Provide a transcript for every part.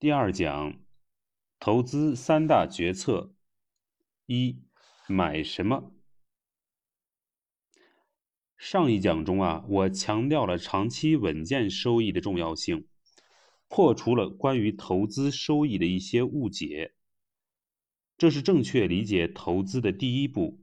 第二讲，投资三大决策：一、买什么？上一讲中啊，我强调了长期稳健收益的重要性，破除了关于投资收益的一些误解，这是正确理解投资的第一步。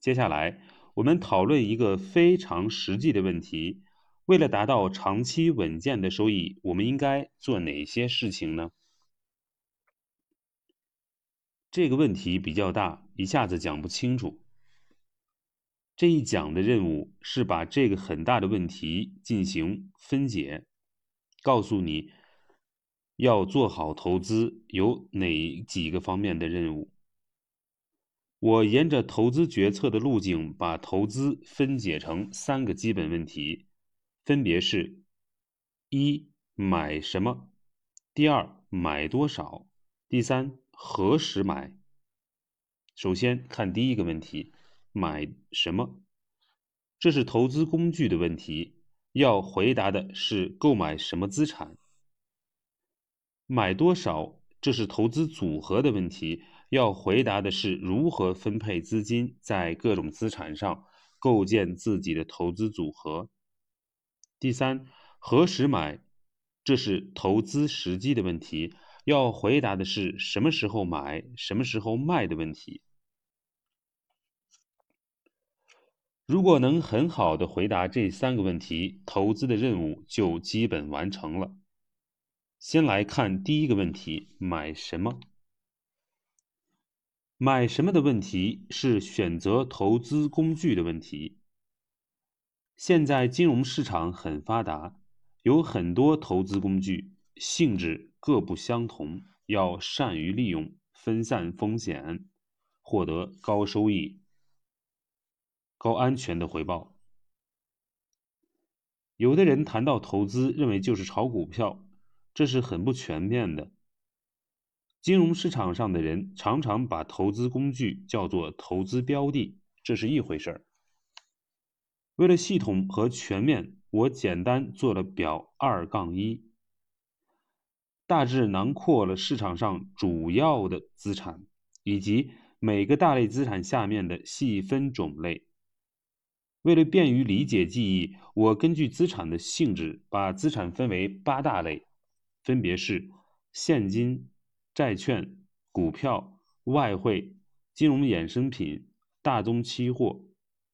接下来，我们讨论一个非常实际的问题。为了达到长期稳健的收益，我们应该做哪些事情呢？这个问题比较大，一下子讲不清楚。这一讲的任务是把这个很大的问题进行分解，告诉你要做好投资有哪几个方面的任务。我沿着投资决策的路径，把投资分解成三个基本问题。分别是：一、买什么；第二，买多少；第三，何时买。首先看第一个问题，买什么？这是投资工具的问题，要回答的是购买什么资产。买多少？这是投资组合的问题，要回答的是如何分配资金在各种资产上，构建自己的投资组合。第三，何时买？这是投资时机的问题，要回答的是什么时候买、什么时候卖的问题。如果能很好的回答这三个问题，投资的任务就基本完成了。先来看第一个问题：买什么？买什么的问题是选择投资工具的问题。现在金融市场很发达，有很多投资工具，性质各不相同，要善于利用，分散风险，获得高收益、高安全的回报。有的人谈到投资，认为就是炒股票，这是很不全面的。金融市场上的人常常把投资工具叫做投资标的，这是一回事儿。为了系统和全面，我简单做了表二杠一，大致囊括了市场上主要的资产以及每个大类资产下面的细分种类。为了便于理解记忆，我根据资产的性质，把资产分为八大类，分别是现金、债券、股票、外汇、金融衍生品、大宗期货、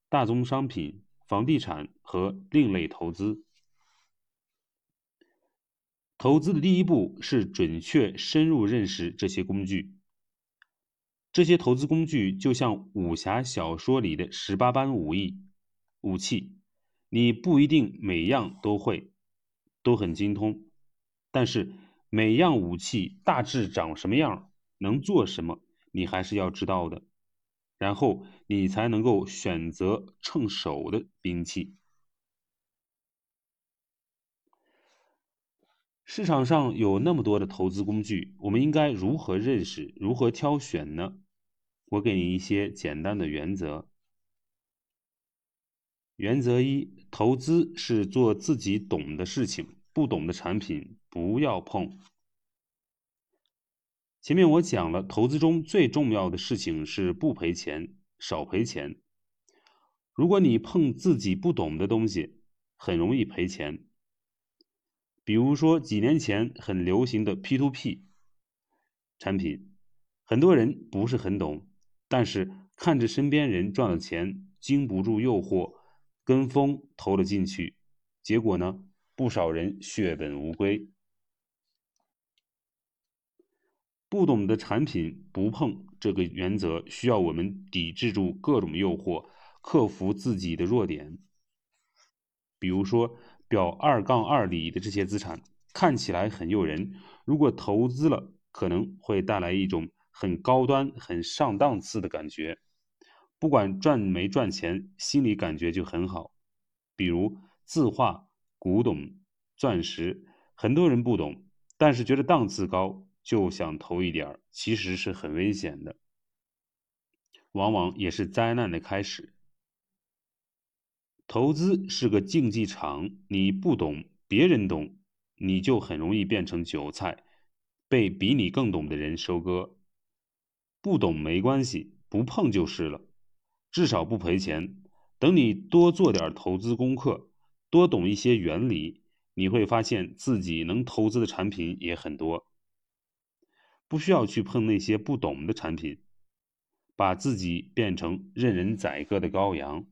大宗商品。房地产和另类投资。投资的第一步是准确深入认识这些工具。这些投资工具就像武侠小说里的十八般武艺武器，你不一定每样都会，都很精通，但是每样武器大致长什么样，能做什么，你还是要知道的。然后你才能够选择趁手的兵器。市场上有那么多的投资工具，我们应该如何认识、如何挑选呢？我给你一些简单的原则。原则一：投资是做自己懂的事情，不懂的产品不要碰。前面我讲了，投资中最重要的事情是不赔钱，少赔钱。如果你碰自己不懂的东西，很容易赔钱。比如说几年前很流行的 P to P 产品，很多人不是很懂，但是看着身边人赚了钱，经不住诱惑，跟风投了进去，结果呢，不少人血本无归。不懂的产品不碰，这个原则需要我们抵制住各种诱惑，克服自己的弱点。比如说表二杠二里的这些资产看起来很诱人，如果投资了，可能会带来一种很高端、很上档次的感觉。不管赚没赚钱，心里感觉就很好。比如字画、古董、钻石，很多人不懂，但是觉得档次高。就想投一点，其实是很危险的，往往也是灾难的开始。投资是个竞技场，你不懂，别人懂，你就很容易变成韭菜，被比你更懂的人收割。不懂没关系，不碰就是了，至少不赔钱。等你多做点投资功课，多懂一些原理，你会发现自己能投资的产品也很多。不需要去碰那些不懂的产品，把自己变成任人宰割的羔羊。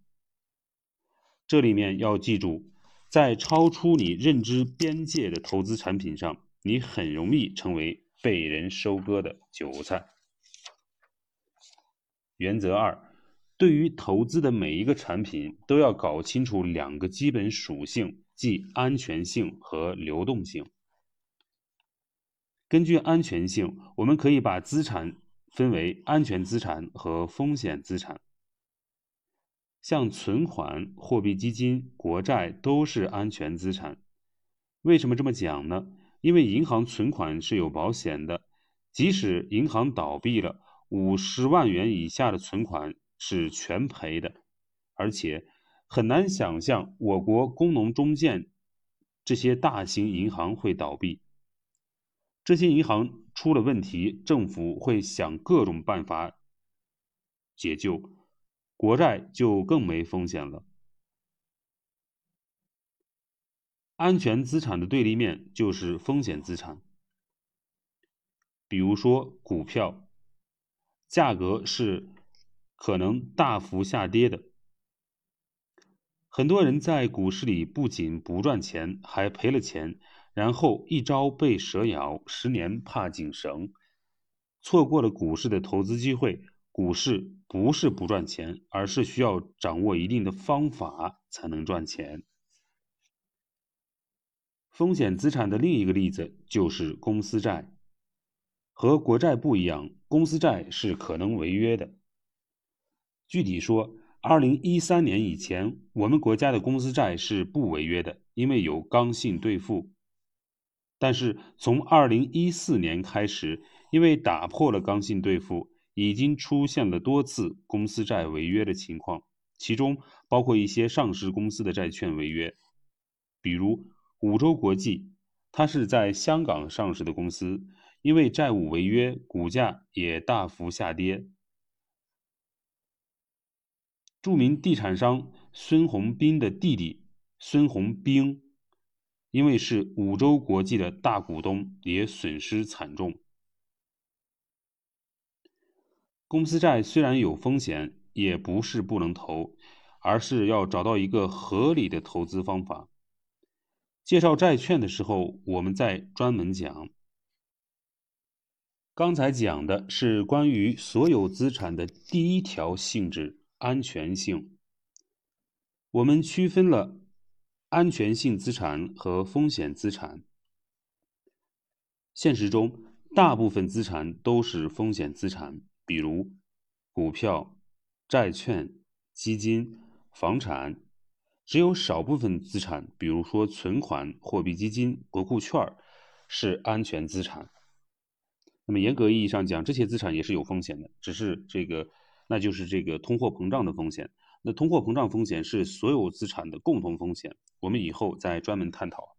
这里面要记住，在超出你认知边界的投资产品上，你很容易成为被人收割的韭菜。原则二。对于投资的每一个产品，都要搞清楚两个基本属性，即安全性和流动性。根据安全性，我们可以把资产分为安全资产和风险资产。像存款、货币基金、国债都是安全资产。为什么这么讲呢？因为银行存款是有保险的，即使银行倒闭了，五十万元以下的存款。是全赔的，而且很难想象我国工农中建这些大型银行会倒闭。这些银行出了问题，政府会想各种办法解救。国债就更没风险了。安全资产的对立面就是风险资产，比如说股票，价格是。可能大幅下跌的，很多人在股市里不仅不赚钱，还赔了钱，然后一朝被蛇咬，十年怕井绳，错过了股市的投资机会。股市不是不赚钱，而是需要掌握一定的方法才能赚钱。风险资产的另一个例子就是公司债，和国债不一样，公司债是可能违约的。具体说，二零一三年以前，我们国家的公司债是不违约的，因为有刚性兑付。但是从二零一四年开始，因为打破了刚性兑付，已经出现了多次公司债违约的情况，其中包括一些上市公司的债券违约，比如五洲国际，它是在香港上市的公司，因为债务违约，股价也大幅下跌。著名地产商孙宏斌的弟弟孙宏兵，因为是五洲国际的大股东，也损失惨重。公司债虽然有风险，也不是不能投，而是要找到一个合理的投资方法。介绍债券的时候，我们再专门讲。刚才讲的是关于所有资产的第一条性质。安全性，我们区分了安全性资产和风险资产。现实中，大部分资产都是风险资产，比如股票、债券、基金、房产。只有少部分资产，比如说存款、货币基金、国库券，是安全资产。那么严格意义上讲，这些资产也是有风险的，只是这个。那就是这个通货膨胀的风险。那通货膨胀风险是所有资产的共同风险，我们以后再专门探讨。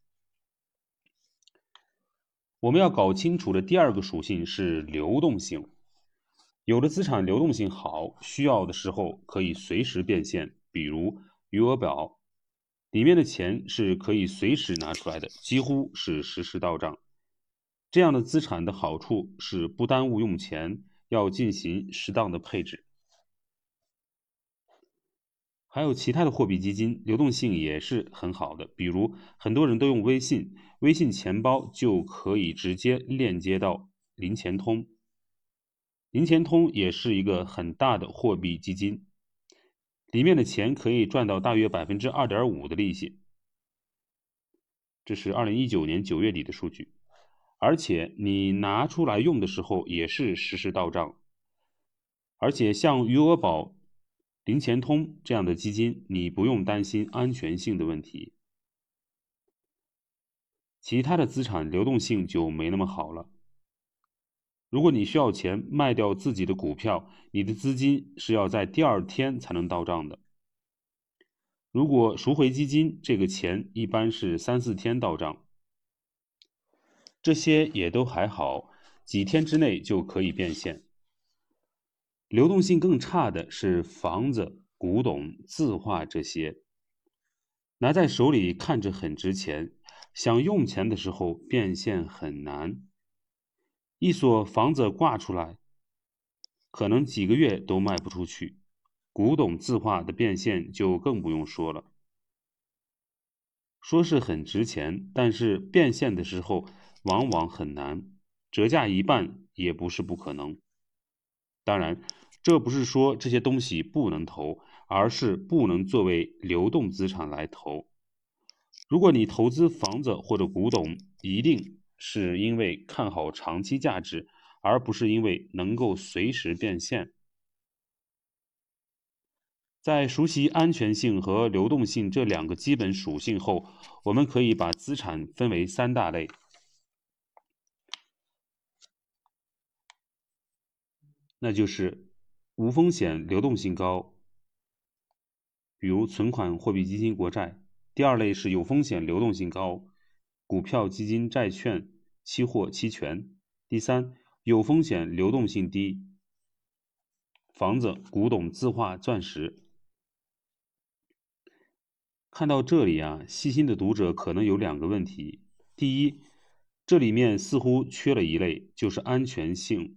我们要搞清楚的第二个属性是流动性。有的资产流动性好，需要的时候可以随时变现，比如余额宝，里面的钱是可以随时拿出来的，几乎是实时到账。这样的资产的好处是不耽误用钱，要进行适当的配置。还有其他的货币基金，流动性也是很好的。比如很多人都用微信，微信钱包就可以直接链接到零钱通。零钱通也是一个很大的货币基金，里面的钱可以赚到大约百分之二点五的利息。这是二零一九年九月底的数据，而且你拿出来用的时候也是实时到账。而且像余额宝。零钱通这样的基金，你不用担心安全性的问题。其他的资产流动性就没那么好了。如果你需要钱卖掉自己的股票，你的资金是要在第二天才能到账的。如果赎回基金，这个钱一般是三四天到账。这些也都还好，几天之内就可以变现。流动性更差的是房子、古董、字画这些，拿在手里看着很值钱，想用钱的时候变现很难。一所房子挂出来，可能几个月都卖不出去。古董字画的变现就更不用说了。说是很值钱，但是变现的时候往往很难，折价一半也不是不可能。当然，这不是说这些东西不能投，而是不能作为流动资产来投。如果你投资房子或者古董，一定。是因为看好长期价值，而不是因为能够随时变现。在熟悉安全性和流动性这两个基本属性后，我们可以把资产分为三大类，那就是无风险、流动性高，比如存款、货币基金、国债；第二类是有风险、流动性高。股票、基金、债券、期货、期权。第三，有风险、流动性低。房子、古董、字画、钻石。看到这里啊，细心的读者可能有两个问题：第一，这里面似乎缺了一类，就是安全性、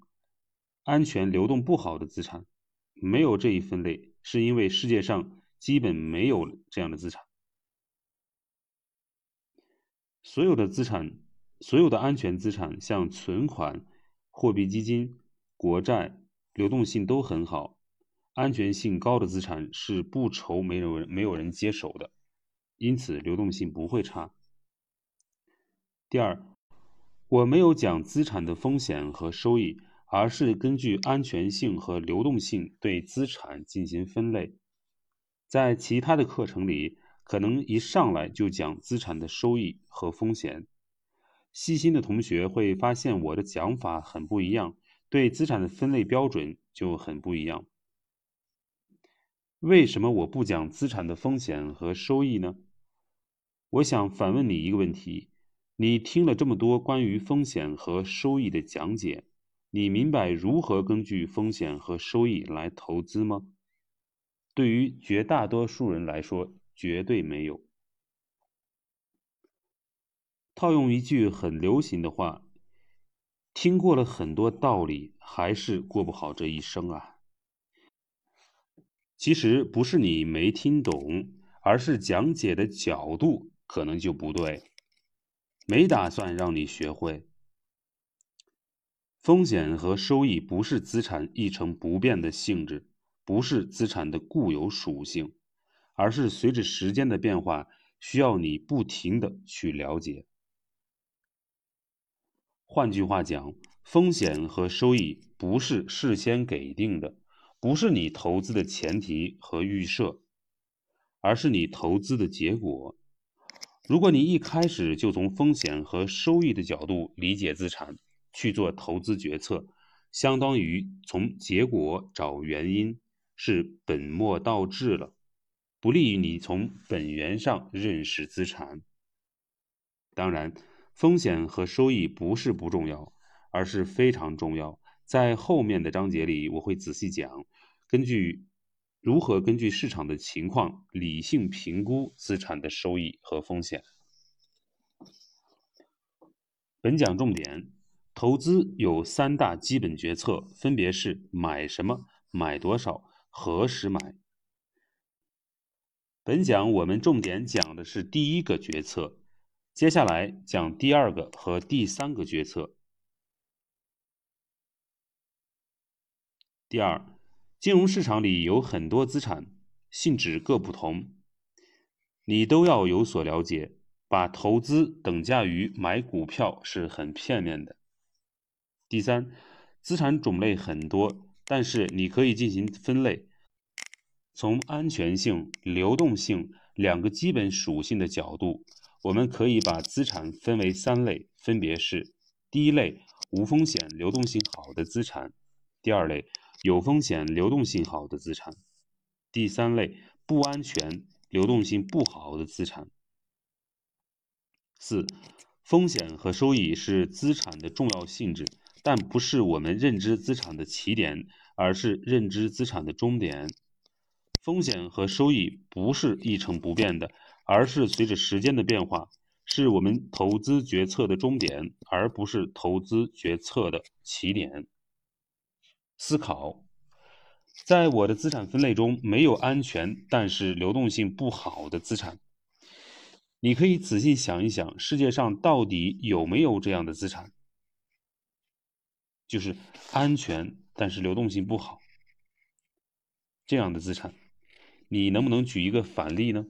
安全、流动不好的资产，没有这一分类，是因为世界上基本没有这样的资产。所有的资产，所有的安全资产，像存款、货币基金、国债，流动性都很好。安全性高的资产是不愁没人没有人接手的，因此流动性不会差。第二，我没有讲资产的风险和收益，而是根据安全性和流动性对资产进行分类。在其他的课程里。可能一上来就讲资产的收益和风险，细心的同学会发现我的讲法很不一样，对资产的分类标准就很不一样。为什么我不讲资产的风险和收益呢？我想反问你一个问题：你听了这么多关于风险和收益的讲解，你明白如何根据风险和收益来投资吗？对于绝大多数人来说，绝对没有。套用一句很流行的话，听过了很多道理，还是过不好这一生啊。其实不是你没听懂，而是讲解的角度可能就不对，没打算让你学会。风险和收益不是资产一成不变的性质，不是资产的固有属性。而是随着时间的变化，需要你不停的去了解。换句话讲，风险和收益不是事先给定的，不是你投资的前提和预设，而是你投资的结果。如果你一开始就从风险和收益的角度理解资产，去做投资决策，相当于从结果找原因，是本末倒置了。不利于你从本源上认识资产。当然，风险和收益不是不重要，而是非常重要。在后面的章节里，我会仔细讲，根据如何根据市场的情况理性评估资产的收益和风险。本讲重点：投资有三大基本决策，分别是买什么、买多少、何时买。本讲我们重点讲的是第一个决策，接下来讲第二个和第三个决策。第二，金融市场里有很多资产，性质各不同，你都要有所了解。把投资等价于买股票是很片面的。第三，资产种类很多，但是你可以进行分类。从安全性、流动性两个基本属性的角度，我们可以把资产分为三类，分别是：第一类无风险、流动性好的资产；第二类有风险、流动性好的资产；第三类不安全、流动性不好的资产。四、风险和收益是资产的重要性质，但不是我们认知资产的起点，而是认知资产的终点。风险和收益不是一成不变的，而是随着时间的变化，是我们投资决策的终点，而不是投资决策的起点。思考，在我的资产分类中没有安全但是流动性不好的资产。你可以仔细想一想，世界上到底有没有这样的资产？就是安全，但是流动性不好这样的资产，你能不能举一个反例呢？